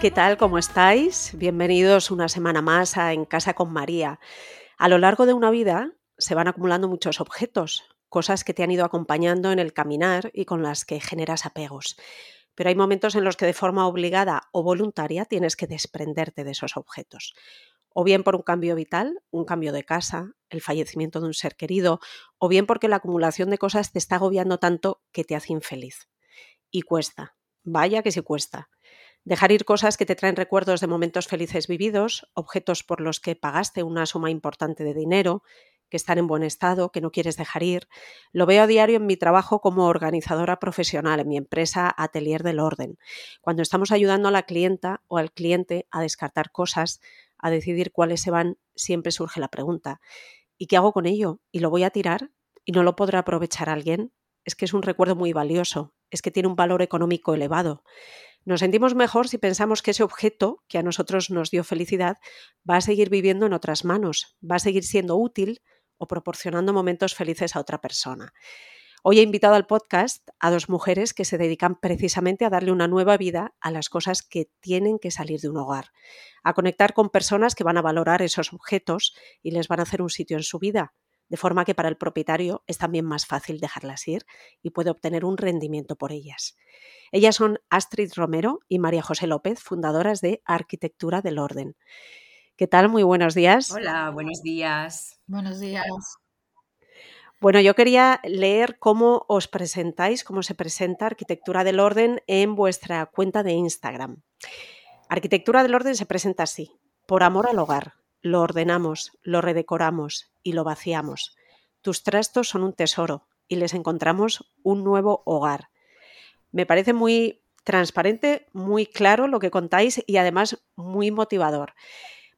¿Qué tal? ¿Cómo estáis? Bienvenidos una semana más a En Casa con María. A lo largo de una vida se van acumulando muchos objetos, cosas que te han ido acompañando en el caminar y con las que generas apegos. Pero hay momentos en los que de forma obligada o voluntaria tienes que desprenderte de esos objetos. O bien por un cambio vital, un cambio de casa, el fallecimiento de un ser querido, o bien porque la acumulación de cosas te está agobiando tanto que te hace infeliz. Y cuesta, vaya que sí cuesta. Dejar ir cosas que te traen recuerdos de momentos felices vividos, objetos por los que pagaste una suma importante de dinero, que están en buen estado, que no quieres dejar ir. Lo veo a diario en mi trabajo como organizadora profesional en mi empresa Atelier del Orden. Cuando estamos ayudando a la clienta o al cliente a descartar cosas, a decidir cuáles se van, siempre surge la pregunta, ¿y qué hago con ello? ¿Y lo voy a tirar? ¿Y no lo podrá aprovechar alguien? Es que es un recuerdo muy valioso, es que tiene un valor económico elevado. Nos sentimos mejor si pensamos que ese objeto que a nosotros nos dio felicidad va a seguir viviendo en otras manos, va a seguir siendo útil o proporcionando momentos felices a otra persona. Hoy he invitado al podcast a dos mujeres que se dedican precisamente a darle una nueva vida a las cosas que tienen que salir de un hogar, a conectar con personas que van a valorar esos objetos y les van a hacer un sitio en su vida, de forma que para el propietario es también más fácil dejarlas ir y puede obtener un rendimiento por ellas. Ellas son Astrid Romero y María José López, fundadoras de Arquitectura del Orden. ¿Qué tal? Muy buenos días. Hola, buenos días. Buenos días. Bueno, yo quería leer cómo os presentáis, cómo se presenta Arquitectura del Orden en vuestra cuenta de Instagram. Arquitectura del Orden se presenta así, por amor al hogar, lo ordenamos, lo redecoramos y lo vaciamos. Tus trastos son un tesoro y les encontramos un nuevo hogar. Me parece muy transparente, muy claro lo que contáis y además muy motivador.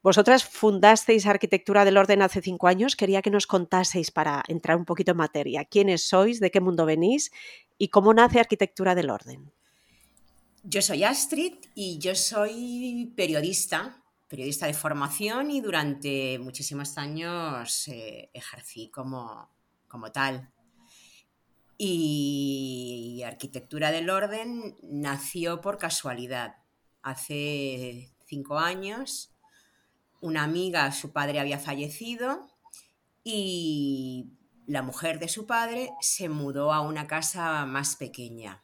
Vosotras fundasteis Arquitectura del Orden hace cinco años. Quería que nos contaseis para entrar un poquito en materia. ¿Quiénes sois? ¿De qué mundo venís? ¿Y cómo nace Arquitectura del Orden? Yo soy Astrid y yo soy periodista periodista de formación y durante muchísimos años eh, ejercí como, como tal. Y Arquitectura del Orden nació por casualidad. Hace cinco años, una amiga, su padre había fallecido y la mujer de su padre se mudó a una casa más pequeña.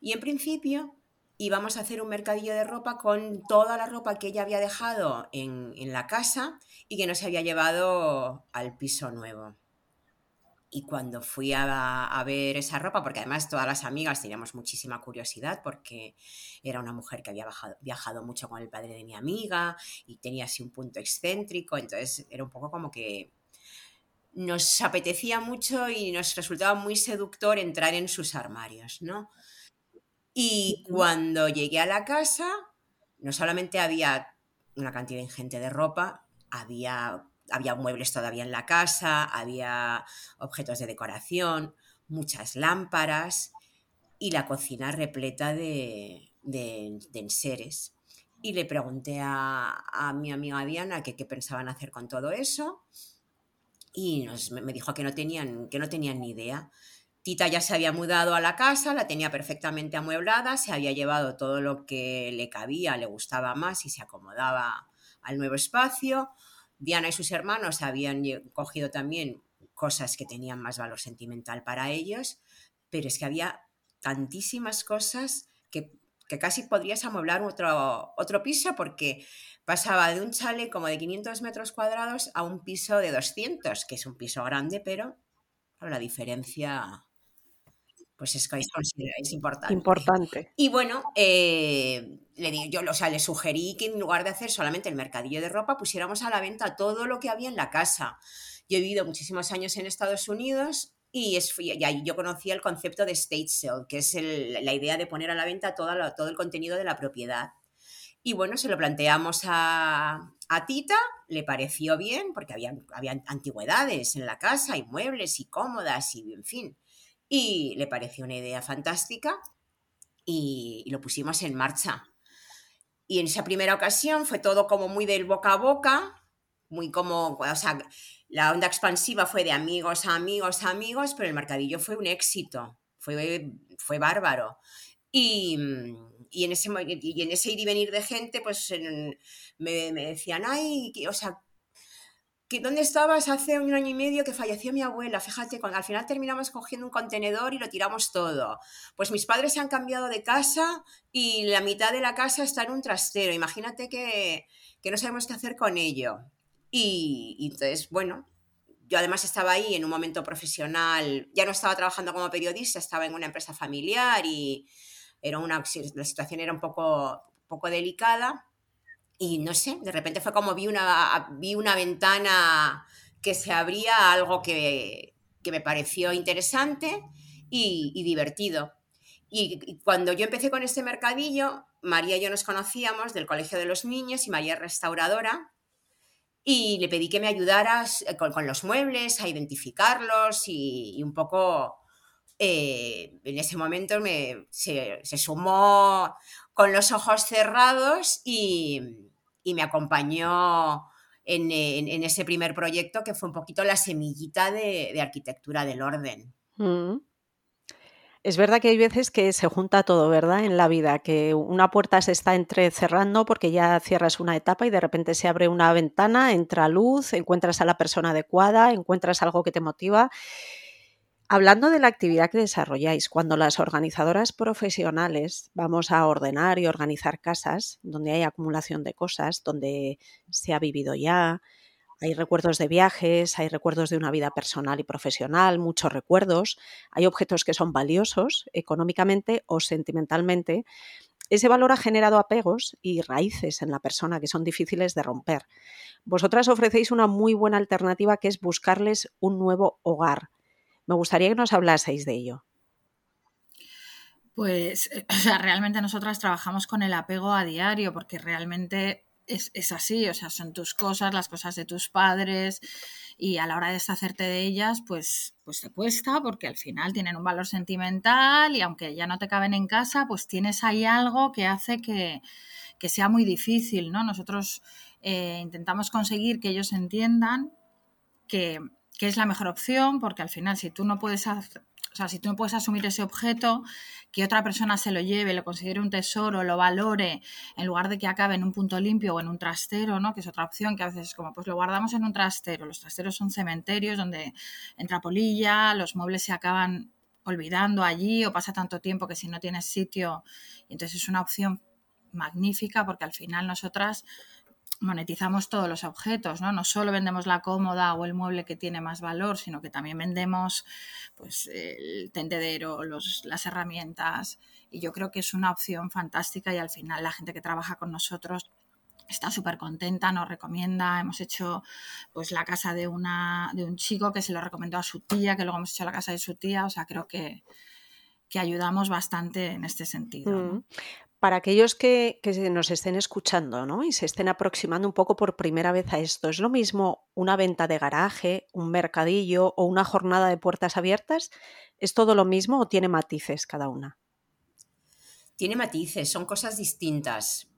Y en principio íbamos a hacer un mercadillo de ropa con toda la ropa que ella había dejado en, la casa y que no se había llevado al piso nuevo. Y cuando fui a, ver esa ropa, porque además todas las amigas teníamos muchísima curiosidad, porque era una mujer que había viajado mucho con el padre de mi amiga y tenía así un punto excéntrico, entonces era un poco como que nos apetecía mucho y nos resultaba muy seductor entrar en sus armarios, ¿no? Y cuando llegué a la casa, no solamente había una cantidad ingente de ropa, había, había muebles todavía en la casa, había objetos de decoración, muchas lámparas y la cocina repleta de, de, enseres. Y le pregunté a, mi amiga Diana qué pensaban hacer con todo eso y me dijo que no tenían, que no tenían ni idea. Tita ya se había mudado a la casa, la tenía perfectamente amueblada, se había llevado todo lo que le cabía, le gustaba más y se acomodaba al nuevo espacio. Diana y sus hermanos habían cogido también cosas que tenían más valor sentimental para ellos, pero es que había tantísimas cosas que, casi podrías amueblar otro, otro piso porque pasaba de un chale como de 500 metros cuadrados a un piso de 200, que es un piso grande, pero la diferencia pues es que es importante. Importante. Y bueno, eh, le digo, yo o sea, le sugerí que en lugar de hacer solamente el mercadillo de ropa, pusiéramos a la venta todo lo que había en la casa. Yo he vivido muchísimos años en Estados Unidos y, es, ahí yo conocí el concepto de state sale, que es la idea de poner a la venta todo, todo el contenido de la propiedad. Y bueno, se lo planteamos a, Tita, le pareció bien, porque había, antigüedades en la casa, y muebles y cómodas, y en fin. Y le pareció una idea fantástica y, lo pusimos en marcha. Y en esa primera ocasión fue todo como muy del boca a boca, muy como, o sea, la onda expansiva fue de amigos a amigos a amigos, pero el mercadillo fue un éxito, fue, fue bárbaro. Y, y, en ese, y en ese ir y venir de gente, pues me, me, decían, ay, o sea, que ¿dónde estabas hace un año y medio que falleció mi abuela? Fíjate, al final terminamos cogiendo un contenedor y lo tiramos todo. Pues mis padres se han cambiado de casa y la mitad de la casa está en un trastero. Imagínate que, que no sabemos qué hacer con ello. Y, entonces, bueno, yo además estaba ahí en un momento profesional, ya no estaba trabajando como periodista, estaba en una empresa familiar y era una, la situación era un poco, poco delicada y no sé, de repente fue como vi una, vi una ventana que se abría, algo que, me pareció interesante y, divertido. Y, cuando yo empecé con este mercadillo, María y yo nos conocíamos del Colegio de los Niños y María es restauradora. Y le pedí que me ayudaras eh, con, los muebles, a identificarlos y, un poco eh, en ese momento me, se, sumó con los ojos cerrados y, me acompañó en, ese primer proyecto que fue un poquito la semillita de, arquitectura del orden. Mm. Es verdad que hay veces que se junta todo, ¿verdad? En la vida, que una puerta se está entrecerrando porque ya cierras una etapa y de repente se abre una ventana, entra luz, encuentras a la persona adecuada, encuentras algo que te motiva Hablando de la actividad que desarrolláis, cuando las organizadoras profesionales vamos a ordenar y organizar casas donde hay acumulación de cosas, donde se ha vivido ya, hay recuerdos de viajes, hay recuerdos de una vida personal y profesional, muchos recuerdos, hay objetos que son valiosos económicamente o sentimentalmente. Ese valor ha generado apegos y raíces en la persona que son difíciles de romper. Vosotras ofrecéis una muy buena alternativa que es buscarles un nuevo hogar me gustaría que nos hablaseis de ello. Pues, o sea, realmente nosotras trabajamos con el apego a diario porque realmente es, así, o sea, son tus cosas, las cosas de tus padres y a la hora de deshacerte de ellas, pues, pues te cuesta porque al final tienen un valor sentimental y aunque ya no te caben en casa, pues tienes ahí algo que hace que, sea muy difícil, ¿no? Nosotros eh, intentamos conseguir que ellos entiendan que, que es la mejor opción, porque al final si tú no puedes o sea, si tú no puedes asumir ese objeto, que otra persona se lo lleve, lo considere un tesoro, lo valore, en lugar de que acabe en un punto limpio o en un trastero, ¿no? Que es otra opción que a veces es como, pues lo guardamos en un trastero. Los trasteros son cementerios donde entra polilla, los muebles se acaban olvidando allí o pasa tanto tiempo que si no tienes sitio, entonces es una opción magnífica porque al final nosotras monetizamos todos los objetos, ¿no? No solo vendemos la cómoda o el mueble que tiene más valor, sino que también vendemos pues, el tendedero, los, las herramientas. Y yo creo que es una opción fantástica y al final la gente que trabaja con nosotros está súper contenta, nos recomienda. Hemos hecho pues la casa de, una, de un chico que se lo recomendó a su tía, que luego hemos hecho la casa de su tía. O sea, creo que, que ayudamos bastante en este sentido. Mm para aquellos que, nos estén escuchando ¿no? y se estén aproximando un poco por primera vez a esto, ¿es lo mismo una venta de garaje, un mercadillo o una jornada de puertas abiertas? ¿Es todo lo mismo o tiene matices cada una? Tiene matices, son cosas distintas.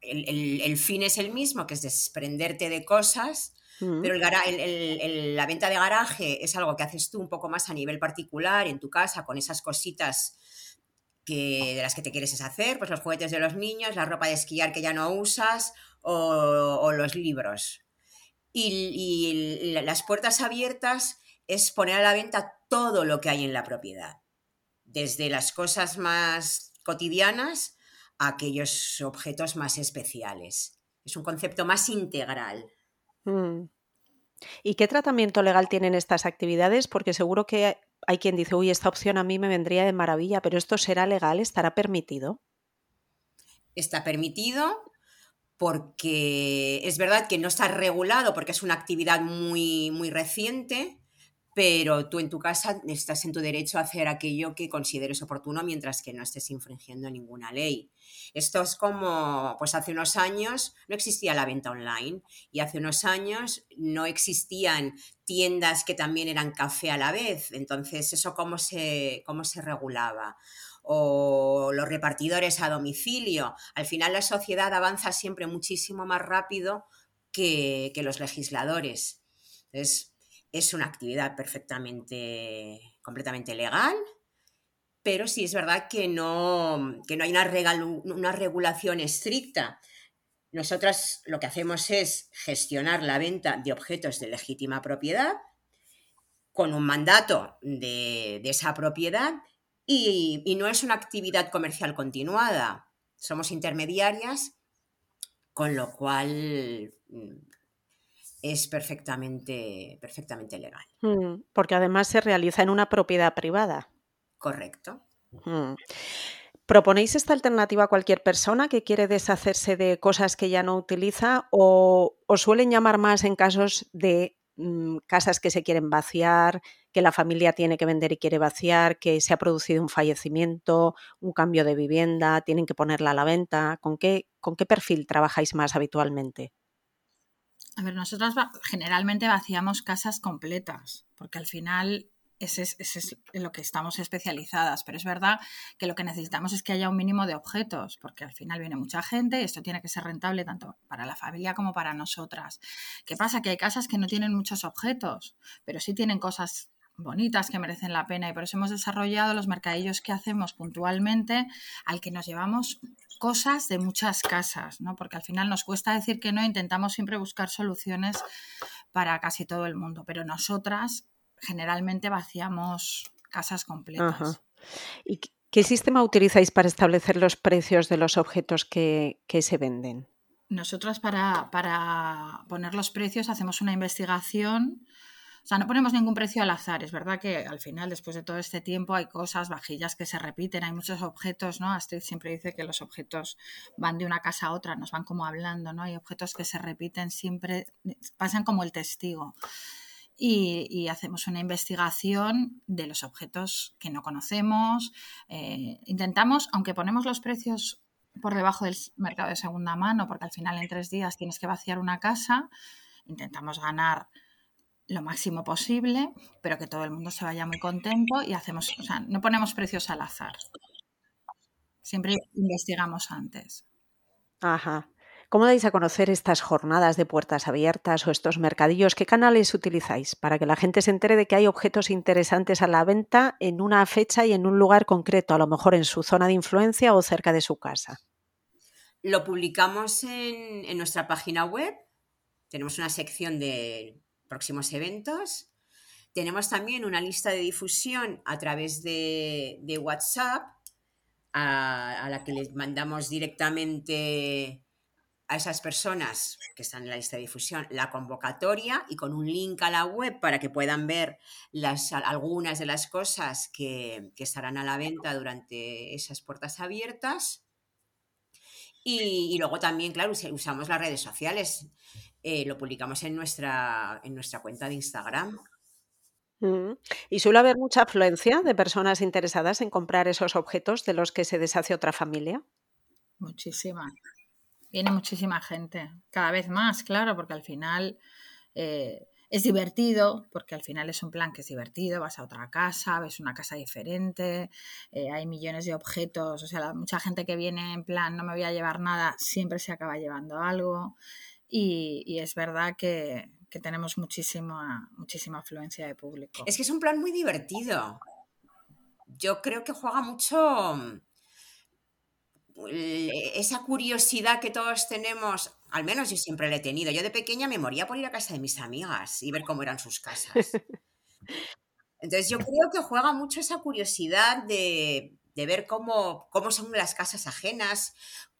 El, fin es el mismo, que es desprenderte de cosas, mm. pero la venta de garaje es algo que haces tú un poco más a nivel particular en tu casa, con esas cositas que, de las que te quieres deshacer, pues los juguetes de los niños, la ropa de esquiar que ya no usas o, los libros. Y, las puertas abiertas es poner a la venta todo lo que hay en la propiedad, desde las cosas más cotidianas a aquellos objetos más especiales. Es un concepto más integral. Mm. ¿Y qué tratamiento legal tienen estas actividades? Porque seguro que hay quien dice, uy, esta opción a mí me vendría de maravilla, pero ¿esto será legal? ¿Estará permitido? Está permitido porque es verdad que no está regulado porque es una actividad muy, muy reciente, pero tú en tu casa estás en tu derecho a hacer aquello que consideres oportuno mientras que no estés infringiendo ninguna ley. Esto es como, pues hace unos años no existía la venta online y hace unos años no existían tiendas que también eran café a la vez. Entonces, ¿eso cómo se, cómo se regulaba? o los repartidores a domicilio. Al final la sociedad avanza siempre muchísimo más rápido que, que los legisladores. Entonces, es una actividad perfectamente, completamente legal, pero sí es verdad que no, que no hay una, una regulación estricta. Nosotras lo que hacemos es gestionar la venta de objetos de legítima propiedad con un mandato de, esa propiedad y, y, no es una actividad comercial continuada. Somos intermediarias, con lo cual mm, es perfectamente, perfectamente legal. Mm, porque además se realiza en una propiedad privada. Correcto. Mm. ¿Proponéis esta alternativa a cualquier persona que quiere deshacerse de cosas que ya no utiliza o, suelen llamar más en casos de mm, casas que se quieren vaciar, que la familia tiene que vender y quiere vaciar, que se ha producido un fallecimiento, un cambio de vivienda, tienen que ponerla a la venta? ¿Con qué, con qué perfil trabajáis más habitualmente? A ver, nosotras generalmente vaciamos casas completas, porque al final ese es, en lo que estamos especializadas, pero es verdad que lo que necesitamos es que haya un mínimo de objetos, porque al final viene mucha gente y esto tiene que ser rentable tanto para la familia como para nosotras. ¿Qué pasa? Que hay casas que no tienen muchos objetos, pero sí tienen cosas bonitas que merecen la pena y por eso hemos desarrollado los mercadillos que hacemos puntualmente al que nos llevamos cosas de muchas casas, ¿no? Porque al final nos cuesta decir que no, intentamos siempre buscar soluciones para casi todo el mundo, pero nosotras generalmente vaciamos casas completas. ¿Y qué sistema utilizáis para establecer los precios de los objetos que, que se venden? Nosotras para, para poner los precios hacemos una investigación o sea, no ponemos ningún precio al azar. Es verdad que al final, después de todo este tiempo, hay cosas, vajillas que se repiten, hay muchos objetos, ¿no? Astrid siempre dice que los objetos van de una casa a otra, nos van como hablando, ¿no? Hay objetos que se repiten siempre, pasan como el testigo. Y, hacemos una investigación de los objetos que no conocemos. Eh, intentamos, aunque ponemos los precios por debajo del mercado de segunda mano, porque al final en tres días tienes que vaciar una casa, intentamos ganar lo máximo posible, pero que todo el mundo se vaya muy contento y hacemos, o sea, no ponemos precios al azar. Siempre investigamos antes. Ajá. ¿Cómo dais a conocer estas jornadas de puertas abiertas o estos mercadillos? ¿Qué canales utilizáis para que la gente se entere de que hay objetos interesantes a la venta en una fecha y en un lugar concreto, a lo mejor en su zona de influencia o cerca de su casa? Lo publicamos en, en nuestra página web. Tenemos una sección de próximos eventos. Tenemos también una lista de difusión a través de, WhatsApp, a, la que les mandamos directamente a esas personas que están en la lista de difusión la convocatoria y con un link a la web para que puedan ver las, algunas de las cosas que, que estarán a la venta durante esas puertas abiertas. Y, luego también, claro, usamos las redes sociales. Eh, lo publicamos en nuestra, en nuestra cuenta de Instagram. Mm. ¿Y suele haber mucha afluencia de personas interesadas en comprar esos objetos de los que se deshace otra familia? Muchísima. Viene muchísima gente. Cada vez más, claro, porque al final eh, es divertido, porque al final es un plan que es divertido, vas a otra casa, ves una casa diferente, eh, hay millones de objetos, o sea, mucha gente que viene en plan no me voy a llevar nada, siempre se acaba llevando algo y, es verdad que, tenemos muchísima, muchísima afluencia de público. Es que es un plan muy divertido. Yo creo que juega mucho esa curiosidad que todos tenemos, al menos yo siempre la he tenido. Yo de pequeña me moría por ir a casa de mis amigas y ver cómo eran sus casas. Entonces yo creo que juega mucho esa curiosidad de, ver cómo, cómo, son las casas ajenas,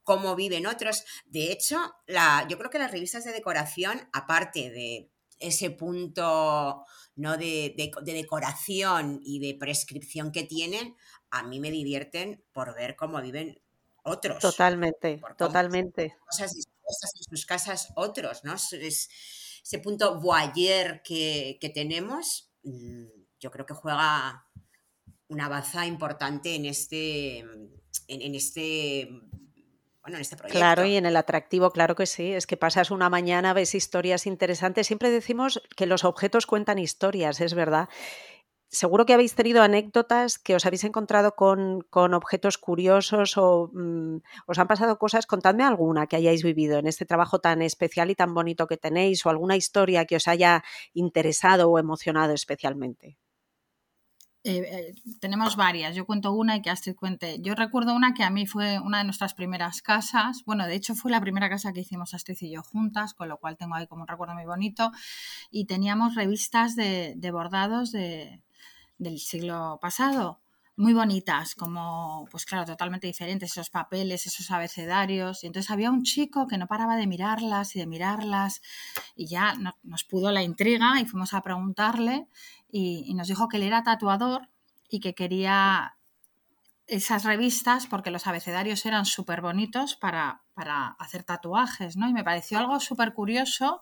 cómo viven otros. De hecho, la, yo creo que las revistas de decoración, aparte de ese punto ¿no? de, de decoración y de prescripción que tienen, a mí me divierten por ver cómo viven otros. Totalmente, totalmente. Cosas dispuestas en sus casas otros, ¿no? Es, ese punto voyeur que, que tenemos mm, yo creo que juega una baza importante en este, en, este bueno, en este proyecto. Claro, y en el atractivo, claro que sí. Es que pasas una mañana, ves historias interesantes. Siempre decimos que los objetos cuentan historias, es verdad. Seguro que habéis tenido anécdotas que os habéis encontrado con, con objetos curiosos o mm, os han pasado cosas. Contadme alguna que hayáis vivido en este trabajo tan especial y tan bonito que tenéis o alguna historia que os haya interesado o emocionado especialmente. Eh, eh, tenemos varias. Yo cuento una y que Astrid cuente. Yo recuerdo una que a mí fue una de nuestras primeras casas. Bueno, de hecho fue la primera casa que hicimos Astrid y yo juntas, con lo cual tengo ahí como un recuerdo muy bonito. Y teníamos revistas de, bordados del siglo pasado muy bonitas, como, pues claro, totalmente diferentes, esos papeles, esos abecedarios. Y entonces había un chico que no paraba de mirarlas y de mirarlas y ya nos pudo la intriga y fuimos a preguntarle y, nos dijo que él era tatuador y que quería esas revistas porque los abecedarios eran súper bonitos para, para, hacer tatuajes, ¿no? Y me pareció algo súper curioso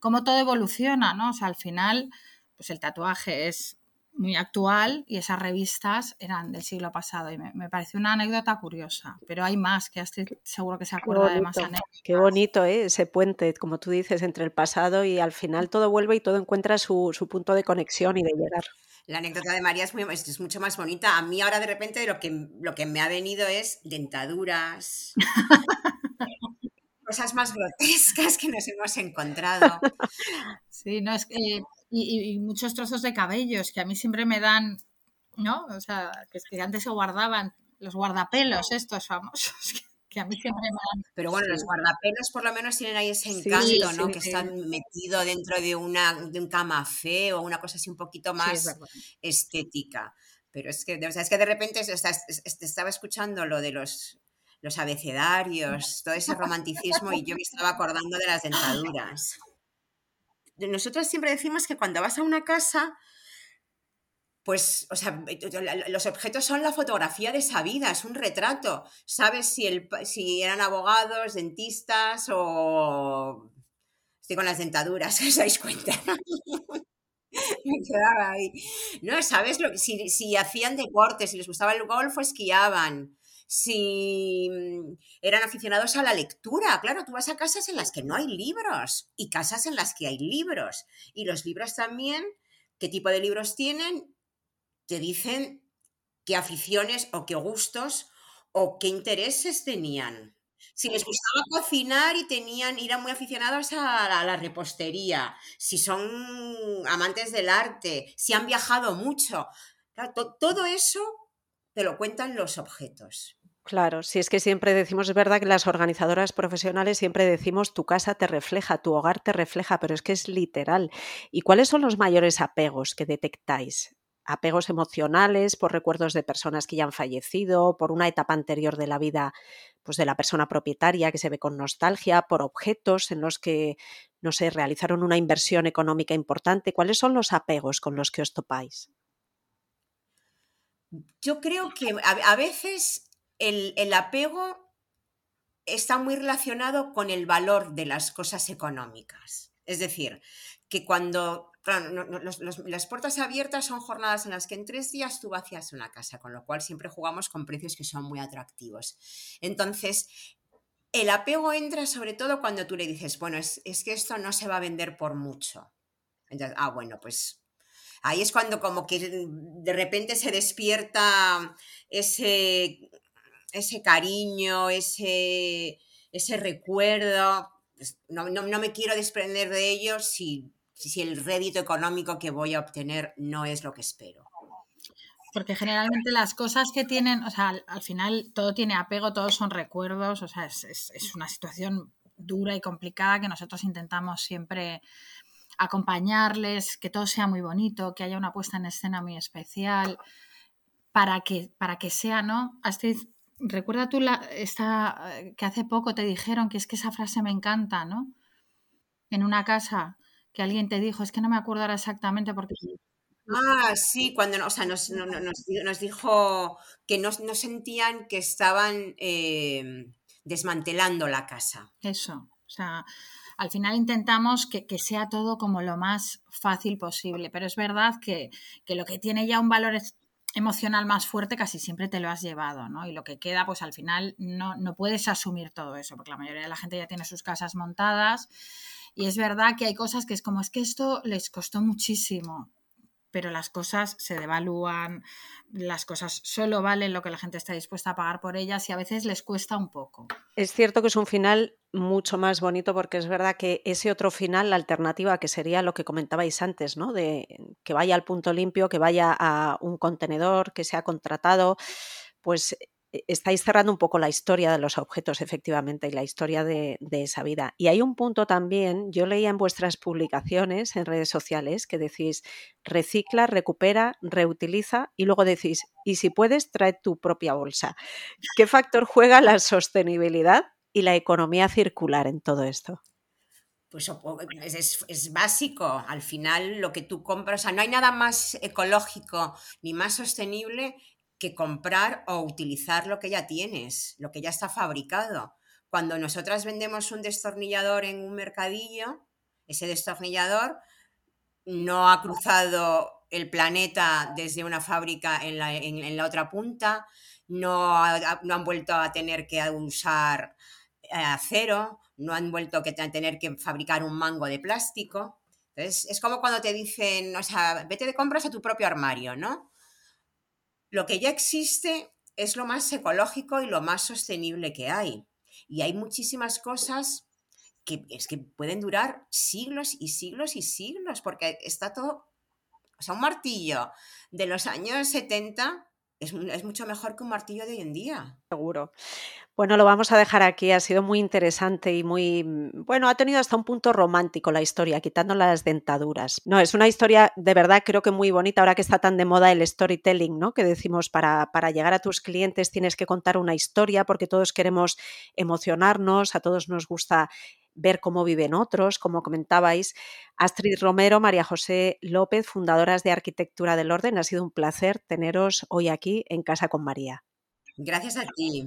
cómo todo evoluciona, ¿no? O sea, al final, pues el tatuaje es muy actual y esas revistas eran del siglo pasado y me, pareció una anécdota curiosa, pero hay más que estoy seguro que se acuerda de más anécdotas. Qué bonito ¿eh? ese puente, como tú dices, entre el pasado y al final todo vuelve y todo encuentra su, punto de conexión y de llegar. La anécdota de María es, muy, es, mucho más bonita. A mí ahora de repente lo que, lo que me ha venido es dentaduras, cosas más grotescas que nos hemos encontrado. Sí, no, es que y, muchos trozos de cabellos que a mí siempre me dan, ¿no? O sea, que, que antes se guardaban los guardapelos estos famosos. Que, a mí siempre me dan. Pero bueno, los guardapelos por lo menos tienen ahí ese encanto, ¿no? que están metidos dentro de, una, de un camafé o una cosa así un poquito más estética. Pero es que, es que de repente estaba escuchando lo de los, los abecedarios, todo ese romanticismo y yo me estaba acordando de las dentaduras nosotros siempre decimos que cuando vas a una casa, pues, o sea, eh, los objetos son la fotografía de esa vida, es un retrato. Sabes si, eran abogados, dentistas o... Estoy con las dentaduras, ¿os dais cuenta? Me quedaba ahí. No, ¿sabes? Lo, si, si hacían deporte, si les gustaba el golf o esquiaban si mm, eran aficionados a la lectura. Claro, tú vas a casas en las que no hay libros y casas en las que hay libros. Y los libros también, qué tipo de libros tienen, te dicen qué aficiones o qué gustos o qué intereses tenían. Si les gustaba cocinar y tenían, eran muy aficionados a la repostería, si son amantes del arte, si han viajado mucho. todo eso te lo cuentan los objetos. Claro, si es que siempre decimos, es verdad que las organizadoras profesionales siempre decimos tu casa te refleja, tu hogar te refleja, pero es que es literal. ¿Y cuáles son los mayores apegos que detectáis? Apegos emocionales por recuerdos de personas que ya han fallecido, por una etapa anterior de la vida pues de la persona propietaria que se ve con nostalgia, por objetos en los que, no sé, realizaron una inversión económica importante. ¿Cuáles son los apegos con los que os topáis? Yo creo que a, veces el, apego está muy relacionado con el valor de las cosas económicas. Es decir, que cuando las puertas abiertas son jornadas en las que en tres días tú vacías una casa, con lo cual siempre jugamos con precios que son muy atractivos. Entonces, el apego entra sobre todo cuando tú le dices, bueno, es, es que esto no se va a vender por mucho. Entonces, ah, bueno, pues ahí es cuando como que de repente se despierta ese, ese cariño, ese, ese recuerdo. Pues, no, me quiero desprender de ello si, si el rédito económico que voy a obtener no es lo que espero. Porque generalmente las cosas que tienen, o sea, al, final todo tiene apego, todos son recuerdos, o sea, es, es, una situación dura y complicada que nosotros intentamos siempre acompañarles, que todo sea muy bonito, que haya una puesta en escena muy especial, para que, para que sea, ¿no? Astrid, recuerda tú la, esta, eh, que hace poco te dijeron que es que esa frase me encanta, ¿no? En una casa que alguien te dijo, es que no me acuerdo ahora exactamente porque... Ah, sí, cuando o sea, nos, nos, dijo que no, no, sentían que estaban eh, desmantelando la casa. Eso, o sea, al final intentamos que, sea todo como lo más fácil posible, pero es verdad que, que lo que tiene ya un valor emocional más fuerte casi siempre te lo has llevado, ¿no? Y lo que queda, pues al final no, no puedes asumir todo eso, porque la mayoría de la gente ya tiene sus casas montadas y es verdad que hay cosas que es como, es que esto les costó muchísimo, pero las cosas se devalúan, las cosas solo valen lo que la gente está dispuesta a pagar por ellas y a veces les cuesta un poco. Es cierto que es un final mucho más bonito porque es verdad que ese otro final, la alternativa que sería lo que comentabais antes, ¿no? De que vaya al punto limpio, que vaya a un contenedor, que sea contratado, pues estáis cerrando un poco la historia de los objetos, efectivamente, y la historia de, esa vida. Y hay un punto también, yo leía en vuestras publicaciones en redes sociales que decís, recicla, recupera, reutiliza y luego decís, y si puedes, trae tu propia bolsa. ¿Qué factor juega la sostenibilidad y la economía circular en todo esto? Pues es, es, básico. Al final, lo que tú compras, o sea, no hay nada más ecológico ni más sostenible que comprar o utilizar lo que ya tienes, lo que ya está fabricado. Cuando nosotras vendemos un destornillador en un mercadillo, ese destornillador no ha cruzado el planeta desde una fábrica en la, otra punta, no, no, han vuelto a tener que usar eh, acero, no han vuelto a tener que fabricar un mango de plástico. Entonces, es como cuando te dicen, o sea, vete de compras a tu propio armario, ¿no? Lo que ya existe es lo más ecológico y lo más sostenible que hay. Y hay muchísimas cosas que es que pueden durar siglos y siglos y siglos, porque está todo, o sea, un martillo de los años 70 es, es mucho mejor que un martillo de hoy en día. Seguro. Bueno, lo vamos a dejar aquí. Ha sido muy interesante y muy, mm, bueno, ha tenido hasta un punto romántico la historia, quitando las dentaduras. No, es una historia de verdad creo que muy bonita ahora que está tan de moda el storytelling, ¿no? Que decimos para, para llegar a tus clientes tienes que contar una historia porque todos queremos emocionarnos, a todos nos gusta ver cómo viven otros, como comentabais. Astrid Romero, María José López, fundadoras de Arquitectura del Orden, ha sido un placer teneros hoy aquí en Casa con María. Gracias a ti.